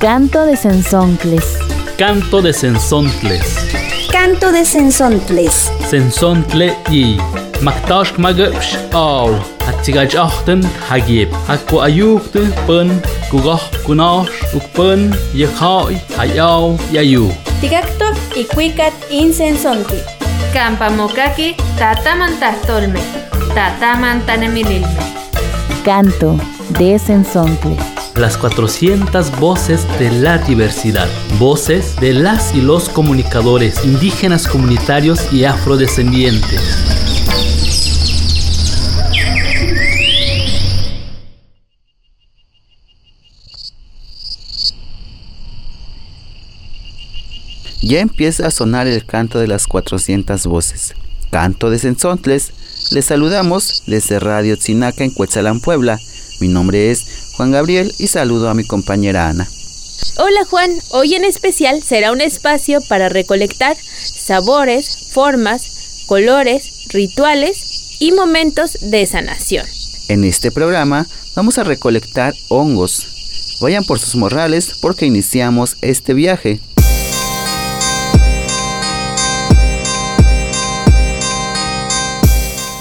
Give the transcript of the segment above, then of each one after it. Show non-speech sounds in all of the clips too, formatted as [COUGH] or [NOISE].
Canto de Sensontles. Canto de Sensontles. Canto de Sensontles. Sensontle y Maktash magapsh aw. Hatigaj achten hagib. Hakku ayukte pun kugah kunash ukpun yekhai hayaw yayu. Tigacto y cuicat insensonti. Campamokaki tatamantahtolme. Tatamantanemililme. Canto de Sensontles. Las 400 voces de la diversidad. Voces de las y los comunicadores indígenas comunitarios y afrodescendientes. Ya empieza a sonar el canto de las 400 voces. Canto de Sensontles. Les saludamos desde Radio Tzinaca en Cuetzalan, Puebla. Mi nombre es Juan Gabriel y saludo a mi compañera Ana. Hola Juan, hoy en especial será un espacio para recolectar sabores, formas, colores, rituales y momentos de sanación. En este programa vamos a recolectar hongos. Vayan por sus morrales porque iniciamos este viaje.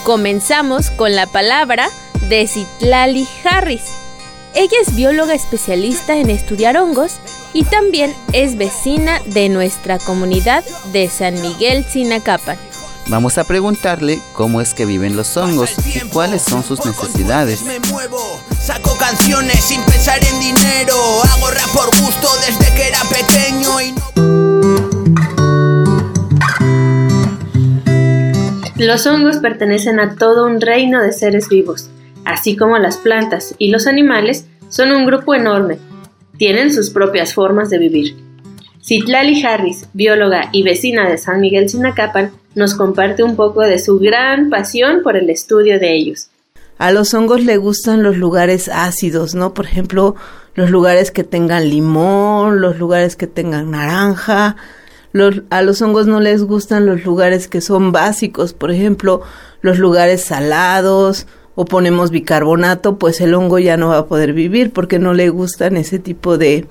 Comenzamos con la palabra de Citlali Harris. Ella es bióloga especialista en estudiar hongos y también es vecina de nuestra comunidad de San Miguel Sinacapan. Vamos a preguntarle cómo es que viven los hongos y cuáles son sus necesidades. Me muevo, saco canciones sin pensar en dinero, hago rap por gusto desde que era pequeño y no... Los hongos pertenecen a todo un reino de seres vivos, así como las plantas y los animales son un grupo enorme. Tienen sus propias formas de vivir. Citlali Harris, bióloga y vecina de San Miguel Sinacapan, nos comparte un poco de su gran pasión por el estudio de ellos. A los hongos le gustan los lugares ácidos, ¿no? Por ejemplo, los lugares que tengan limón, los lugares que tengan naranja, a los hongos no les gustan los lugares que son básicos, por ejemplo, los lugares salados o ponemos bicarbonato, pues el hongo ya no va a poder vivir porque no le gustan ese tipo de,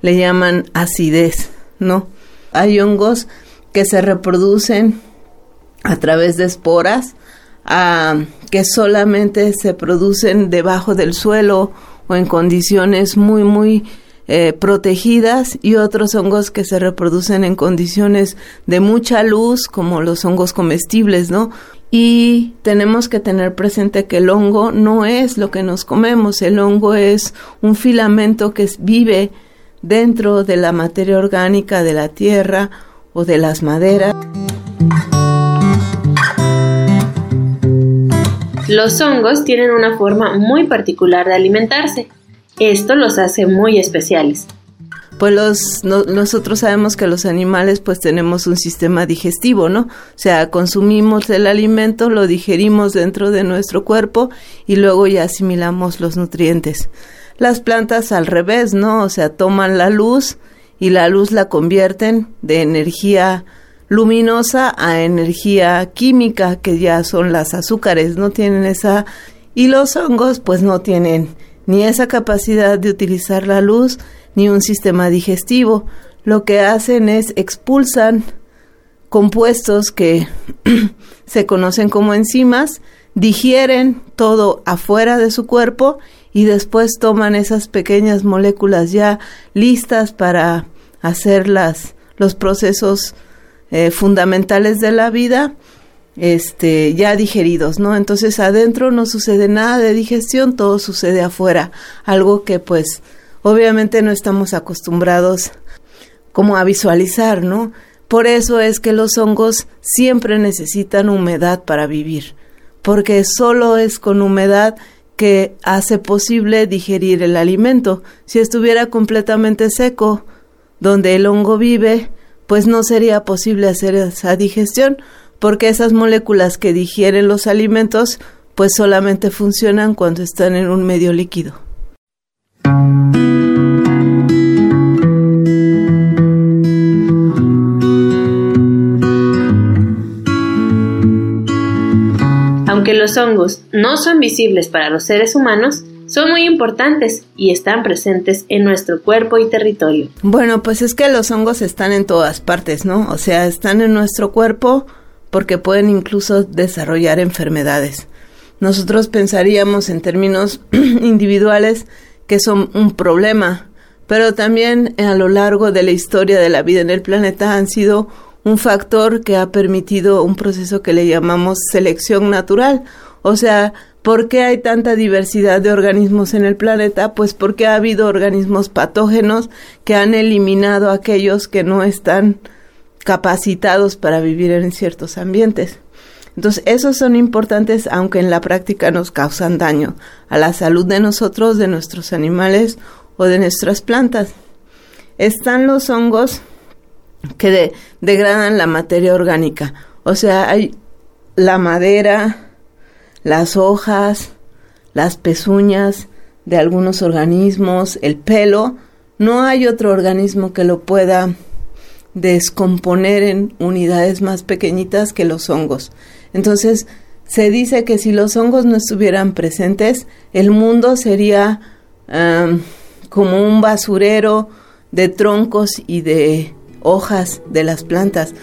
le llaman acidez, ¿no? Hay hongos que se reproducen a través de esporas, ah, que solamente se producen debajo del suelo o en condiciones muy, muy eh, protegidas y otros hongos que se reproducen en condiciones de mucha luz, como los hongos comestibles, ¿no? Y tenemos que tener presente que el hongo no es lo que nos comemos, el hongo es un filamento que vive dentro de la materia orgánica de la tierra o de las maderas. Los hongos tienen una forma muy particular de alimentarse. Esto los hace muy especiales. Pues los, no- nosotros sabemos que los animales pues tenemos un sistema digestivo, ¿no? O sea, consumimos el alimento, lo digerimos dentro de nuestro cuerpo y luego ya asimilamos los nutrientes. Las plantas al revés, ¿no? O sea, toman la luz y la luz la convierten de energía luminosa a energía química, que ya son las azúcares, no tienen esa... Y los hongos pues no tienen ni esa capacidad de utilizar la luz, ni un sistema digestivo. Lo que hacen es expulsan compuestos que [CLEARS THROAT] se conocen como enzimas, digieren todo afuera de su cuerpo y después toman esas pequeñas moléculas ya listas para hacer las, los procesos eh, fundamentales de la vida este ya digeridos, ¿no? Entonces adentro no sucede nada de digestión, todo sucede afuera, algo que pues obviamente no estamos acostumbrados como a visualizar, ¿no? Por eso es que los hongos siempre necesitan humedad para vivir, porque solo es con humedad que hace posible digerir el alimento. Si estuviera completamente seco, donde el hongo vive, pues no sería posible hacer esa digestión, porque esas moléculas que digieren los alimentos, pues solamente funcionan cuando están en un medio líquido. Aunque los hongos no son visibles para los seres humanos, son muy importantes y están presentes en nuestro cuerpo y territorio. Bueno, pues es que los hongos están en todas partes, ¿no? O sea, están en nuestro cuerpo porque pueden incluso desarrollar enfermedades. Nosotros pensaríamos en términos [CLEARS THROAT] individuales que son un problema, pero también a lo largo de la historia de la vida en el planeta han sido un factor que ha permitido un proceso que le llamamos selección natural. O sea, ¿por qué hay tanta diversidad de organismos en el planeta? Pues porque ha habido organismos patógenos que han eliminado a aquellos que no están capacitados para vivir en ciertos ambientes. Entonces, esos son importantes, aunque en la práctica nos causan daño a la salud de nosotros, de nuestros animales o de nuestras plantas. Están los hongos que degradan la materia orgánica. O sea, hay la madera, las hojas, las pezuñas de algunos organismos, el pelo. No hay otro organismo que lo pueda descomponer en unidades más pequeñitas que los hongos. Entonces, se dice que si los hongos no estuvieran presentes, el mundo sería como un basurero de troncos y de hojas de las plantas.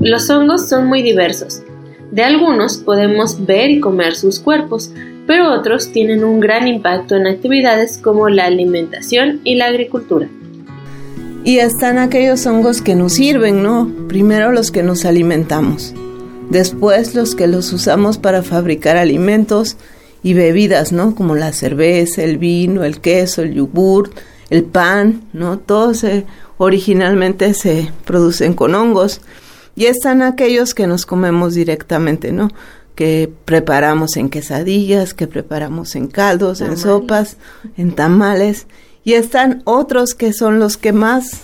Los hongos son muy diversos. De algunos podemos ver y comer sus cuerpos, pero otros tienen un gran impacto en actividades como la alimentación y la agricultura. Y están aquellos hongos que nos sirven, ¿no? Primero los que nos alimentamos, después los que los usamos para fabricar alimentos y bebidas, ¿no? Como la cerveza, el vino, el queso, el yogur, el pan, ¿no? Todos originalmente se producen con hongos. Y están aquellos que nos comemos directamente, ¿no? Que preparamos en quesadillas, que preparamos en caldos, en sopas, en tamales. Y están otros que son los que más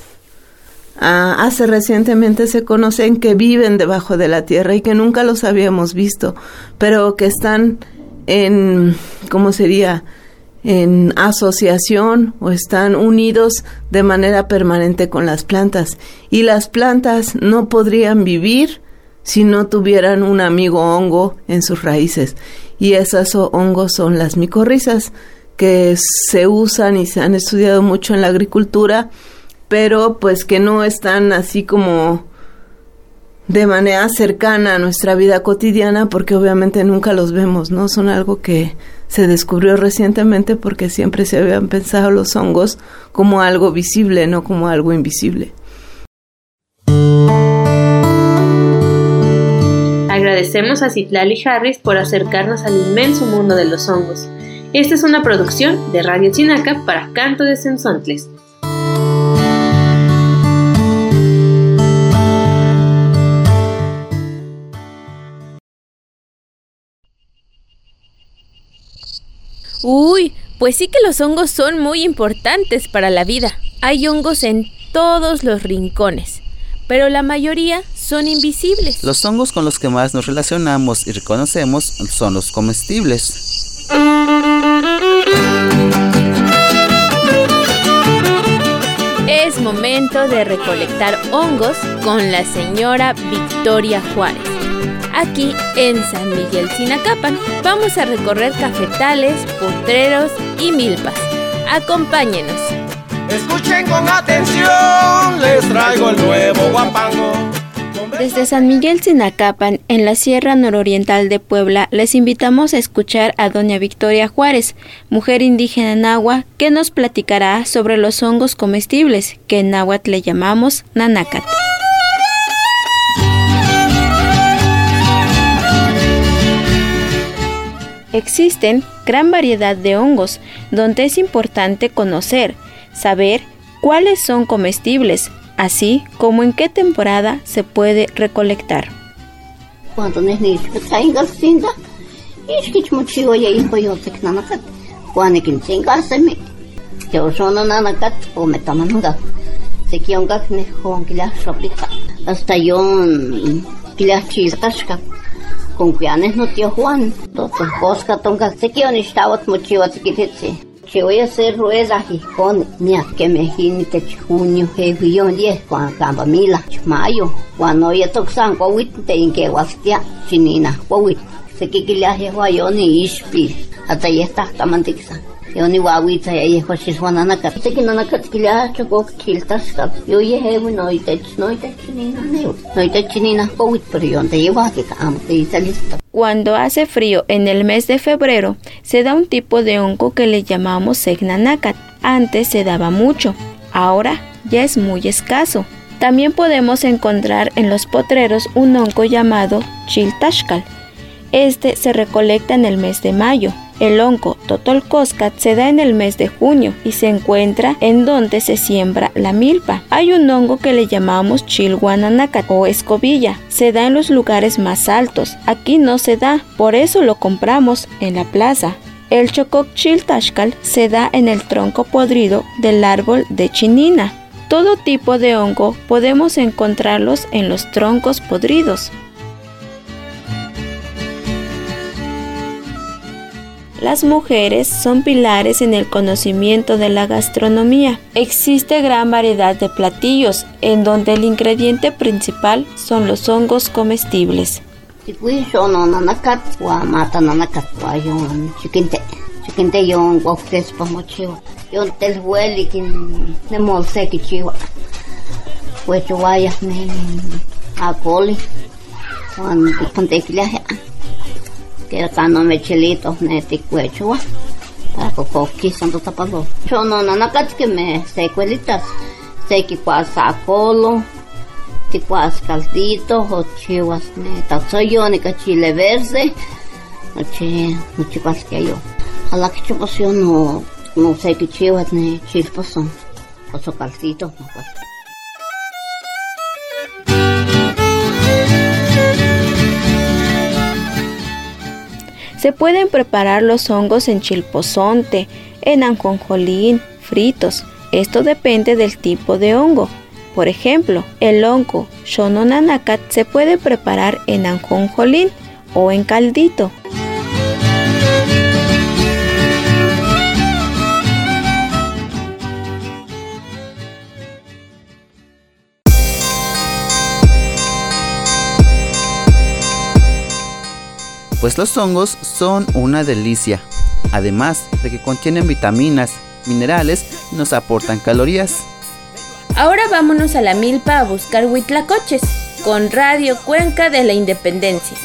ah, hace recientemente se conocen que viven debajo de la tierra y que nunca los habíamos visto, pero que están en, ¿cómo sería? en asociación o están unidos de manera permanente con las plantas. Y las plantas no podrían vivir si no tuvieran un amigo hongo en sus raíces. Y esos hongos son las micorrizas que se usan y se han estudiado mucho en la agricultura, pero pues que no están así como de manera cercana a nuestra vida cotidiana porque obviamente nunca los vemos, ¿no? Son algo que se descubrió recientemente porque siempre se habían pensado los hongos como algo visible, no como algo invisible. Agradecemos a Citlali Harris por acercarnos al inmenso mundo de los hongos. Esta es una producción de Radio Chinaca para Canto de Sensontles. Uy, pues sí que los hongos son muy importantes para la vida. Hay hongos en todos los rincones, pero la mayoría son invisibles. Los hongos con los que más nos relacionamos y reconocemos son los comestibles. Es momento de recolectar hongos con la señora Victoria Juárez aquí en San Miguel Sinacapan. Vamos a recorrer cafetales, potreros y milpas. Acompáñenos. Escuchen con atención, les traigo el nuevo guapango. Desde San Miguel Sinacapan, en la Sierra Nororiental de Puebla, les invitamos a escuchar a doña Victoria Juárez, mujer indígena nahua, que nos platicará sobre los hongos comestibles, que en náhuatl le llamamos nanacat. Existen gran variedad de hongos donde es importante conocer, saber cuáles son comestibles, así como en qué temporada se puede recolectar. Hasta yo con cuyanes no tío Juan, todos cosca tonga se quieren estaba mucho chiquititsi. Que voy a hacer ruedas y con mira que me que junio, julio, 10, cuando camba mila, mayo, cuando ya toxan, cuawit, te inque guastia, chinina, cuawit. Se que Cuando hace frío en el mes de febrero, se da un tipo de hongo que le llamamos segnanacat. Antes se daba mucho, ahora ya es muy escaso. También podemos encontrar en los potreros un hongo llamado chiltashkal. Este se recolecta en el mes de mayo. El hongo totolcoscat se da en el mes de junio y se encuentra en donde se siembra la milpa. Hay un hongo que le llamamos chilguananacat o escobilla. Se da en los lugares más altos. Aquí no se da, por eso lo compramos en la plaza. El chococ chiltashkal se da en el tronco podrido del árbol de chinina. Todo tipo de hongo podemos encontrarlos en los troncos podridos. Las mujeres son pilares en el conocimiento de la gastronomía. Existe gran variedad de platillos en donde el ingrediente principal son los hongos comestibles. Pa mochiwa. Yon tel hueli kin ne ne. Que ne ticuechua. Para cocoqui santo tapalo. Yo no nanakat que me secuelitas. Se que pasa colo. Ticuas caldito o chiwas ne tazoyo ne cachile verde. Noche, noche pas que yo. A la que chupas yo no, no sé qué chivas ni chispas son. O su calcito, no pues. Se pueden preparar los hongos en chilpozonte, en anjonjolín, fritos. Esto depende del tipo de hongo. Por ejemplo, el hongo shononanacat se puede preparar en anjonjolín o en caldito. Pues los hongos son una delicia, además de que contienen vitaminas, minerales y nos aportan calorías. Ahora vámonos a la milpa a buscar huitlacoches con Radio Cuenca de la Independencia.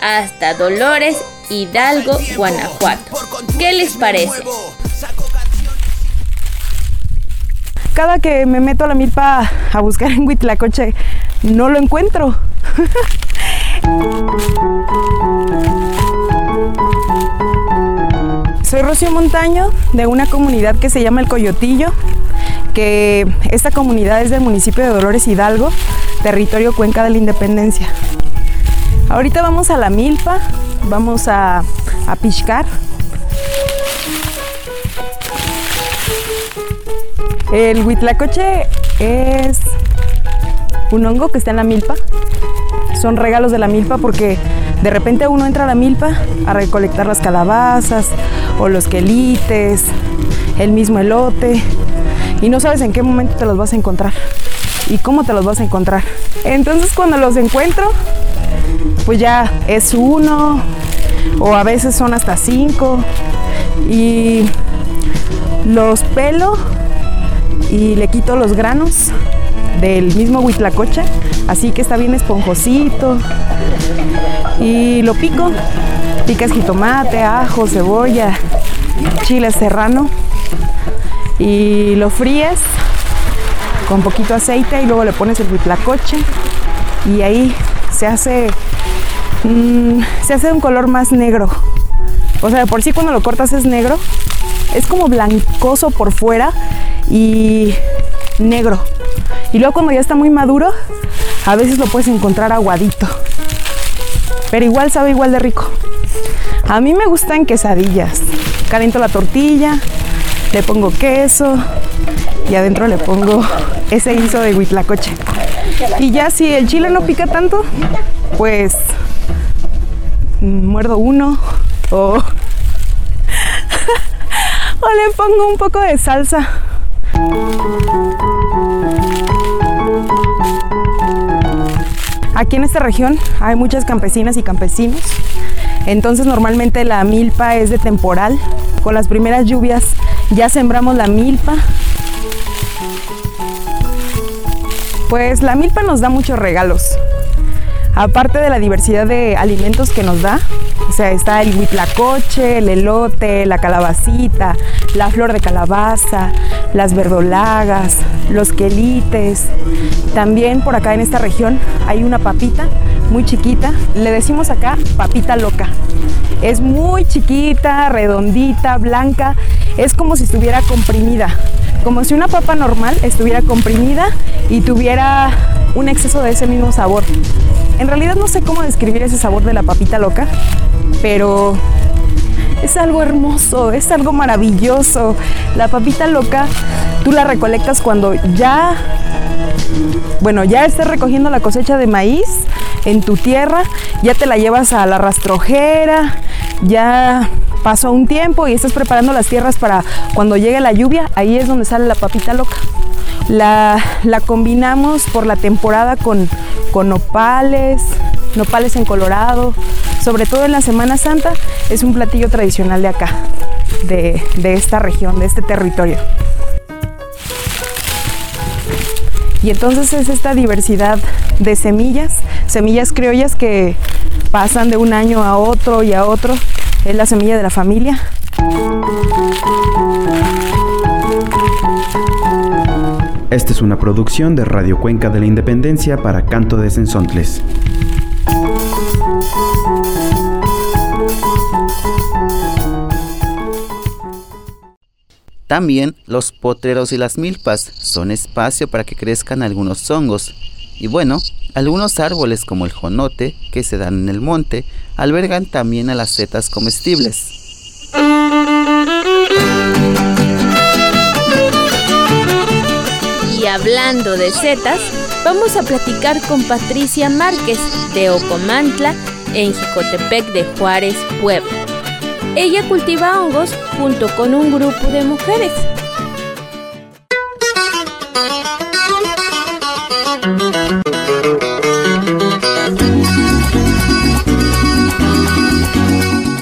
Hasta Dolores, Hidalgo, Guanajuato. ¿Qué les parece? Cada que me meto a la milpa a buscar en Huitlacoche, no lo encuentro. [LAUGHS] Soy Rocío Montaño de una comunidad que se llama El Coyotillo, que esta comunidad es del municipio de Dolores Hidalgo, territorio Cuenca de la Independencia. Ahorita vamos a la milpa, vamos a, a piscar. El huitlacoche es un hongo que está en la milpa. Son regalos de la milpa porque de repente uno entra a la milpa a recolectar las calabazas o los quelites, el mismo elote y no sabes en qué momento te los vas a encontrar y cómo te los vas a encontrar. Entonces cuando los encuentro, pues ya es uno o a veces son hasta cinco y los pelo y le quito los granos del mismo huitlacoche, así que está bien esponjosito y lo pico. Picas jitomate, ajo, cebolla, chile serrano y lo fríes con poquito aceite y luego le pones el huitlacoche y ahí se hace se hace un color más negro. O sea, de por sí cuando lo cortas es negro, es como blancoso por fuera y negro. Y luego cuando ya está muy maduro, a veces lo puedes encontrar aguadito. Pero igual sabe igual de rico. A mí me gustan quesadillas. Caliento la tortilla, le pongo queso y adentro le pongo ese guiso de huitlacoche. Y ya si el chile no pica tanto, pues muerdo uno o, [LAUGHS] o le pongo un poco de salsa. Aquí en esta región hay muchas campesinas y campesinos, entonces normalmente la milpa es de temporal. Con las primeras lluvias ya sembramos la milpa. Pues la milpa nos da muchos regalos aparte de la diversidad de alimentos que nos da, o sea, está el huitlacoche, el elote, la calabacita, la flor de calabaza, las verdolagas, los quelites. También por acá en esta región hay una papita muy chiquita, le decimos acá papita loca. Es muy chiquita, redondita, blanca, es como si estuviera comprimida, como si una papa normal estuviera comprimida y tuviera un exceso de ese mismo sabor. En realidad no sé cómo describir ese sabor de la papita loca, pero es algo hermoso, es algo maravilloso. La papita loca, tú la recolectas cuando ya, bueno, ya estés recogiendo la cosecha de maíz en tu tierra, ya te la llevas a la rastrojera, ya pasó un tiempo y estás preparando las tierras para cuando llegue la lluvia, ahí es donde sale la papita loca. La, combinamos por la temporada con, con nopales, nopales en colorado, sobre todo en la Semana Santa, es un platillo tradicional de acá, de, de esta región, de este territorio. Y entonces es esta diversidad de semillas, semillas criollas que pasan de un año a otro y a otro. Es la semilla de la familia. Esta es una producción de Radio Cuenca de la Independencia para Canto de Sensontles. También los potreros y las milpas son espacio para que crezcan algunos hongos. Y bueno, algunos árboles como el jonote, que se dan en el monte, albergan también a las setas comestibles. Y hablando de setas, vamos a platicar con Patricia Márquez de Ocomantla en Jicotepec de Juárez, Puebla. Ella cultiva hongos junto con un grupo de mujeres.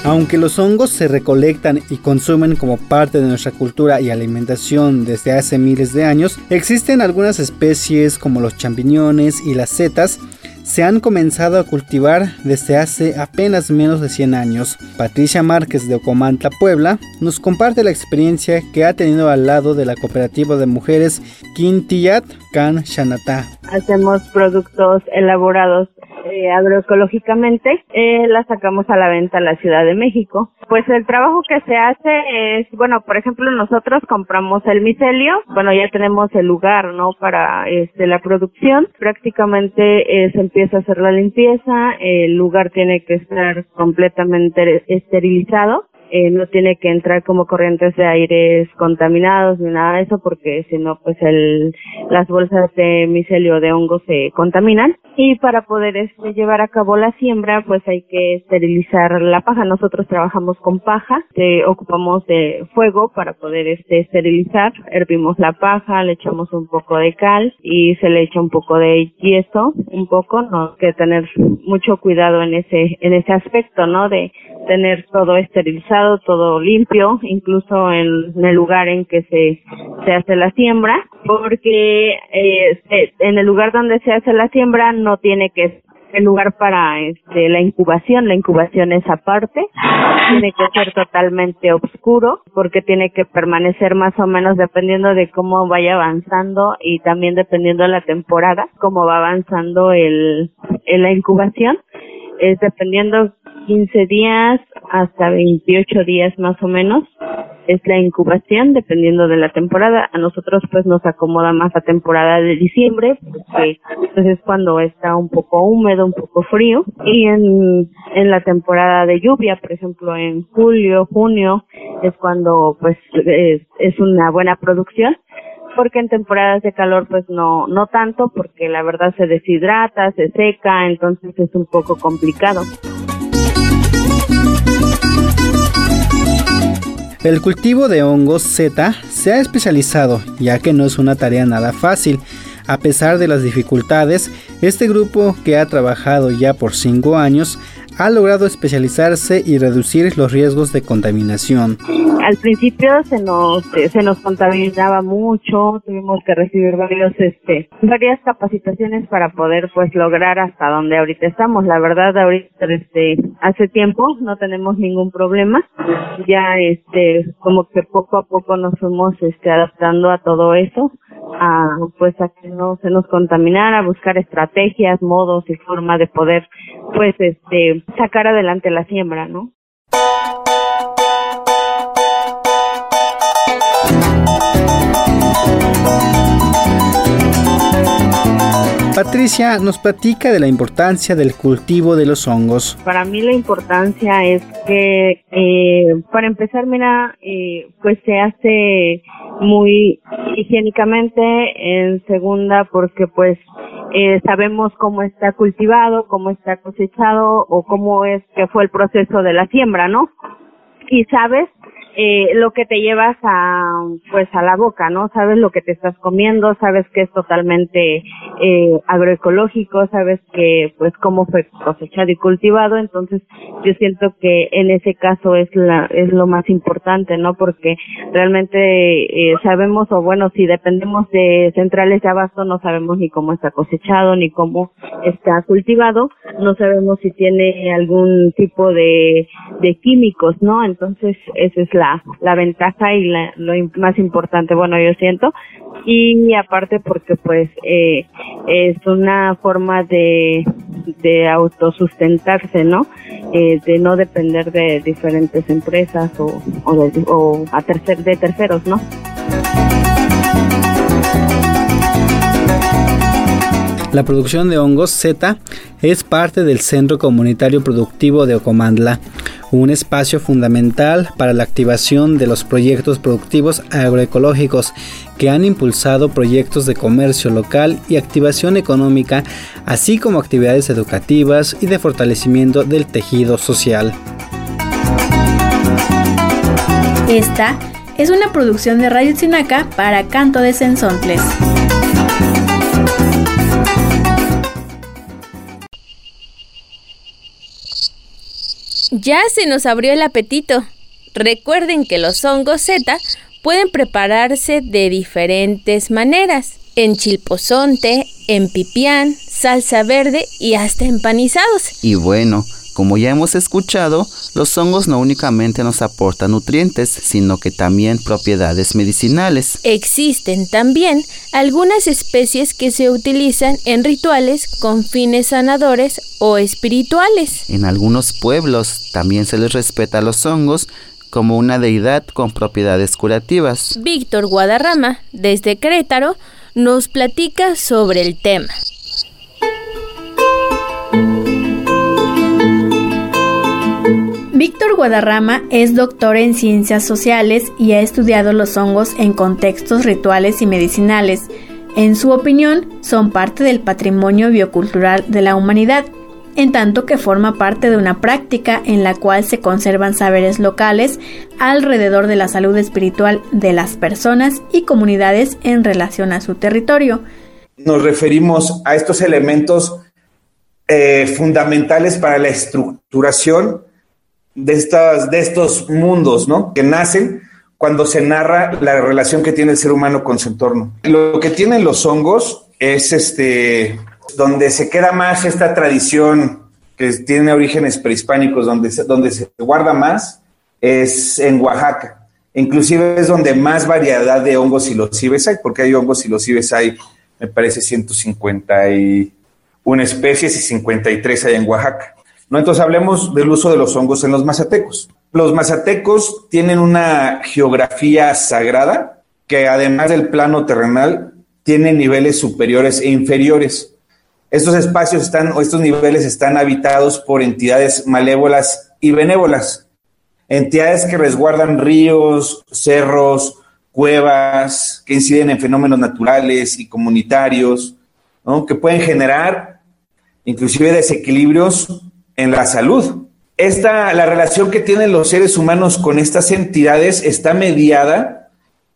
Aunque los hongos se recolectan y consumen como parte de nuestra cultura y alimentación desde hace miles de años, existen algunas especies como los champiñones y las setas se han comenzado a cultivar desde hace apenas menos de 100 años. Patricia Márquez de Ocomantla, Puebla, nos comparte la experiencia que ha tenido al lado de la cooperativa de mujeres Quintiyat Can Shanata. Hacemos productos elaborados eh, agroecológicamente, eh, la sacamos a la venta a la Ciudad de México. Pues el trabajo que se hace es, bueno, por ejemplo, nosotros compramos el micelio, bueno, ya tenemos el lugar, ¿no? Para este, la producción. Prácticamente eh, se empieza a hacer la limpieza, el lugar tiene que estar completamente esterilizado eh, no tiene que entrar como corrientes de aires contaminados ni nada de eso porque si no pues el, las bolsas de micelio de hongo se contaminan. Y para poder este, llevar a cabo la siembra pues hay que esterilizar la paja. Nosotros trabajamos con paja te ocupamos de fuego para poder este esterilizar. Hervimos la paja le echamos un poco de cal y se le echa un poco de yeso un poco. No hay que tener mucho cuidado en ese en ese aspecto no de tener todo esterilizado, todo limpio, incluso en, el lugar en que se, se hace la siembra, porque eh, en el lugar donde se hace la siembra no tiene que el lugar para este, la incubación, la incubación es aparte, tiene que ser totalmente oscuro porque tiene que permanecer más o menos dependiendo de cómo vaya avanzando y también dependiendo de la temporada, cómo va avanzando el, el la incubación, es dependiendo 15 días hasta 28 días más o menos es la incubación dependiendo de la temporada. A nosotros pues nos acomoda más la temporada de diciembre porque pues es cuando está un poco húmedo, un poco frío y en, en la temporada de lluvia, por ejemplo en julio, junio es cuando pues es, es una buena producción porque en temporadas de calor pues no no tanto porque la verdad se deshidrata, se seca, entonces es un poco complicado. El cultivo de hongos Z se ha especializado, ya que no es una tarea nada fácil. A pesar de las dificultades, este grupo que ha trabajado ya por 5 años ha logrado especializarse y reducir los riesgos de contaminación. Al principio se nos se nos contaminaba mucho, tuvimos que recibir varios este varias capacitaciones para poder pues lograr hasta donde ahorita estamos. La verdad ahorita este hace tiempo no tenemos ningún problema. Ya este como que poco a poco nos fuimos este adaptando a todo eso a pues a que no se nos contaminara, buscar estrategias, modos y forma de poder pues este sacar adelante la siembra, ¿no? Patricia nos platica de la importancia del cultivo de los hongos. Para mí la importancia es que, eh, para empezar, mira, eh, pues se hace muy higiénicamente, en segunda porque pues eh, sabemos cómo está cultivado, cómo está cosechado o cómo es que fue el proceso de la siembra, ¿no? Y sabes eh, lo que te llevas a pues a la boca, ¿no? Sabes lo que te estás comiendo, sabes que es totalmente eh, agroecológico, sabes que pues cómo fue cosechado y cultivado, entonces yo siento que en ese caso es la es lo más importante, ¿no? Porque realmente eh, sabemos o bueno, si dependemos de centrales de abasto no sabemos ni cómo está cosechado ni cómo está cultivado, no sabemos si tiene algún tipo de de químicos, ¿no? Entonces esa es la la, ventaja y lo más importante, bueno, yo siento. Y aparte porque pues eh, es una forma de, de autosustentarse, ¿no? Eh, de no depender de diferentes empresas o, o, a tercer, de terceros, ¿no? La producción de hongos Z es parte del Centro Comunitario Productivo de Ocomandla, un espacio fundamental para la activación de los proyectos productivos agroecológicos que han impulsado proyectos de comercio local y activación económica, así como actividades educativas y de fortalecimiento del tejido social. Esta es una producción de Radio Chinaca para Canto de Sensontles. Ya se nos abrió el apetito. Recuerden que los hongos Z pueden prepararse de diferentes maneras. En chilpozonte, en pipián, salsa verde y hasta empanizados. Y bueno, como ya hemos escuchado, los hongos no únicamente nos aportan nutrientes, sino que también propiedades medicinales. Existen también algunas especies que se utilizan en rituales con fines sanadores o espirituales. En algunos pueblos también se les respeta a los hongos como una deidad con propiedades curativas. Víctor Guadarrama, desde Querétaro, nos platica sobre el tema. Víctor Guadarrama es doctor en ciencias sociales y ha estudiado los hongos en contextos rituales y medicinales. En su opinión, son parte del patrimonio biocultural de la humanidad, en tanto que forma parte de una práctica en la cual se conservan saberes locales alrededor de la salud espiritual de las personas y comunidades en relación a su territorio. Nos referimos a estos elementos eh, fundamentales para la estructuración de, estas, de estos mundos, ¿no? Que nacen cuando se narra la relación que tiene el ser humano con su entorno. Lo que tienen los hongos es este, donde se queda más esta tradición que tiene orígenes prehispánicos, donde se, donde se guarda más, es en Oaxaca. Inclusive es donde más variedad de hongos silocibes hay, porque hay hongos silocibes hay, me parece, 151 especies y 53 hay en Oaxaca. ¿No? Entonces hablemos del uso de los hongos en los mazatecos. Los mazatecos tienen una geografía sagrada que además del plano terrenal tiene niveles superiores e inferiores. Estos espacios están, o estos niveles están habitados por entidades malévolas y benévolas, entidades que resguardan ríos, cerros, cuevas, que inciden en fenómenos naturales y comunitarios, que pueden generar inclusive desequilibrios en la salud. esta, la relación que tienen los seres humanos con estas entidades está mediada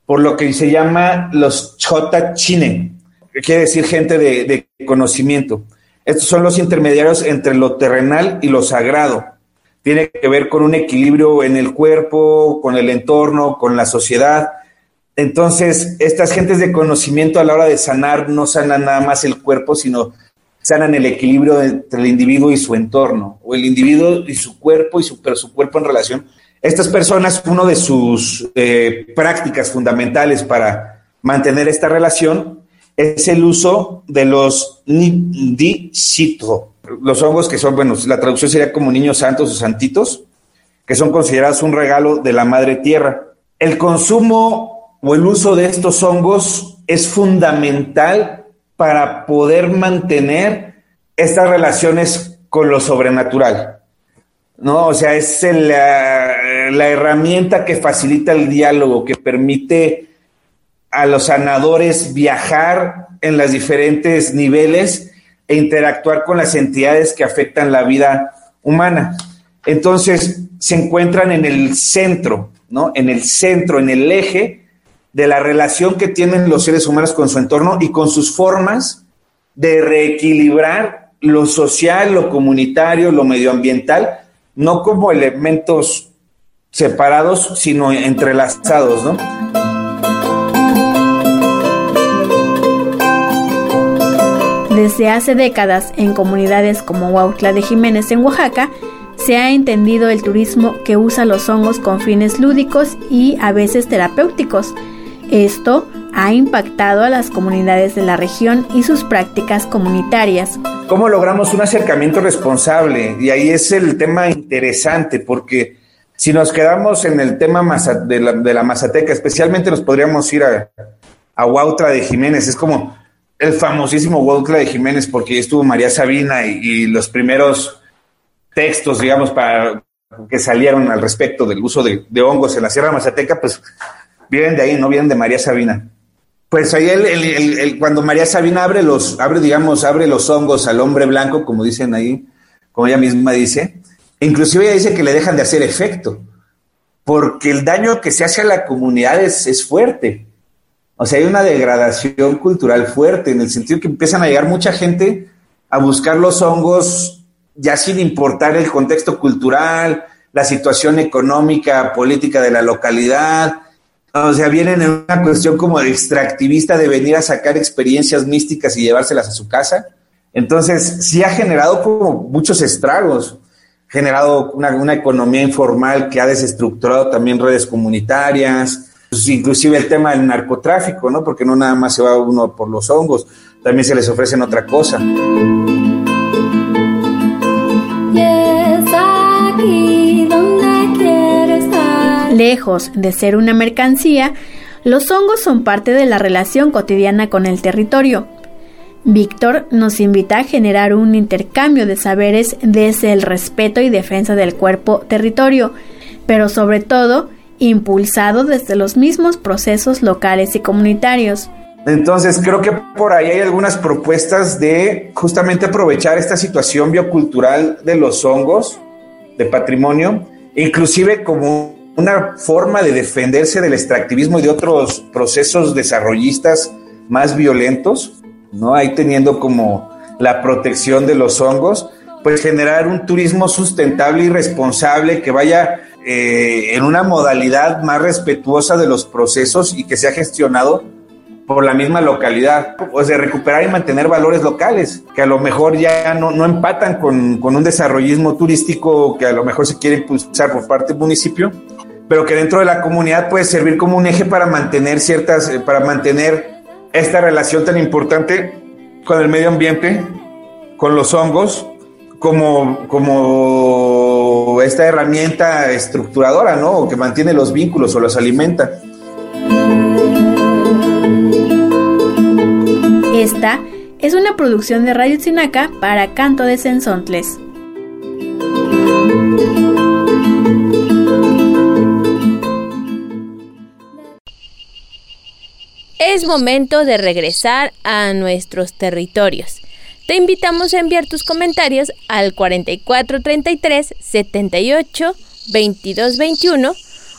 por lo que se llama los chota chine, que quiere decir gente de, de conocimiento. Estos son los intermediarios entre lo terrenal y lo sagrado. Tiene que ver con un equilibrio en el cuerpo, con el entorno, con la sociedad. Entonces, estas gentes de conocimiento a la hora de sanar no sanan nada más el cuerpo, sino sanan el equilibrio entre el individuo y su entorno, o el individuo y su cuerpo, y su, pero su cuerpo en relación. Estas personas, uno de sus eh, prácticas fundamentales para mantener esta relación es el uso de los Nidishito, los hongos que son, bueno, la traducción sería como niños santos o santitos, que son considerados un regalo de la madre tierra. El consumo o el uso de estos hongos es fundamental para poder mantener estas relaciones con lo sobrenatural. ¿no? O sea, es la, la, herramienta que facilita el diálogo, que permite a los sanadores viajar en los diferentes niveles e interactuar con las entidades que afectan la vida humana. Entonces, se encuentran en el centro, ¿no? En el centro, en el eje de la relación que tienen los seres humanos con su entorno y con sus formas de reequilibrar lo social, lo comunitario, lo medioambiental, no como elementos separados, sino entrelazados, ¿no? Desde hace décadas, en comunidades como Huautla de Jiménez en Oaxaca, se ha entendido el turismo que usa los hongos con fines lúdicos y a veces terapéuticos, esto ha impactado a las comunidades de la región y sus prácticas comunitarias. ¿Cómo logramos un acercamiento responsable? Y ahí es el tema interesante, porque si nos quedamos en el tema de la, Mazateca, especialmente nos podríamos ir a, a Huautla de Jiménez, es como el famosísimo Huautla de Jiménez, porque estuvo María Sabina y, los primeros textos, digamos, para, que salieron al respecto del uso de hongos en la Sierra Mazateca, pues vienen de ahí, no vienen de María Sabina. Pues ahí el, cuando María Sabina abre los, abre, digamos, abre los hongos al hombre blanco, como dicen ahí, como ella misma dice, inclusive ella dice que le dejan de hacer efecto, porque el daño que se hace a la comunidad es, es fuerte. O sea, hay una degradación cultural fuerte, en el sentido que empiezan a llegar mucha gente a buscar los hongos, ya sin importar el contexto cultural, la situación económica, política de la localidad, o sea, vienen en una cuestión como extractivista de venir a sacar experiencias místicas y llevárselas a su casa. Entonces, sí ha generado como muchos estragos, generado una, economía informal que ha desestructurado también redes comunitarias, pues, inclusive el tema del narcotráfico, ¿no? Porque no nada más se va uno por los hongos, también se les ofrecen otra cosa. Lejos de ser una mercancía, los hongos son parte de la relación cotidiana con el territorio. Víctor nos invita a generar un intercambio de saberes desde el respeto y defensa del cuerpo territorio, pero sobre todo impulsado desde los mismos procesos locales y comunitarios. Entonces creo que por ahí hay algunas propuestas de justamente aprovechar esta situación biocultural de los hongos, de patrimonio, inclusive como una forma de defenderse del extractivismo y de otros procesos desarrollistas más violentos, ¿no? Ahí teniendo como la protección de los hongos, pues generar un turismo sustentable y responsable que vaya eh, en una modalidad más respetuosa de los procesos y que sea gestionado por la misma localidad, o sea, recuperar y mantener valores locales, que a lo mejor ya no, no empatan con, con, un desarrollismo turístico que a lo mejor se quiere impulsar por parte del municipio, pero que dentro de la comunidad puede servir como un eje para mantener ciertas, eh, para mantener esta relación tan importante con el medio ambiente, con los hongos, como, como esta herramienta estructuradora, ¿no? Que mantiene los vínculos o los alimenta. Esta es una producción de Radio Chinaca para Canto de Sensontles. Es momento de regresar a nuestros territorios. Te invitamos a enviar tus comentarios al 4433 78 2221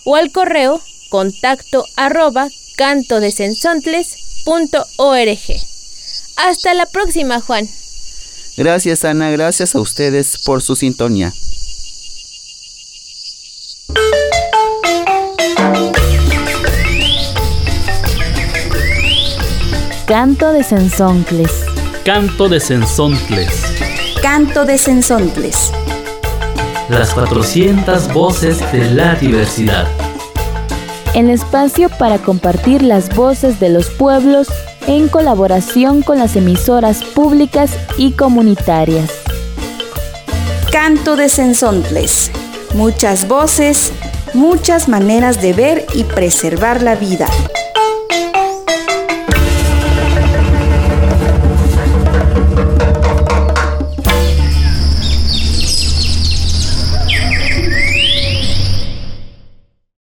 o al correo contacto arroba cantodesensontles.org. Hasta la próxima, Juan. Gracias, Ana. Gracias a ustedes por su sintonía. Canto de Sensoncles. Canto de Sensontles. Canto de Sensontles. Las 400 voces de la diversidad. El espacio para compartir las voces de los pueblos en colaboración con las emisoras públicas y comunitarias. Canto de Sensontles. Muchas voces, muchas maneras de ver y preservar la vida.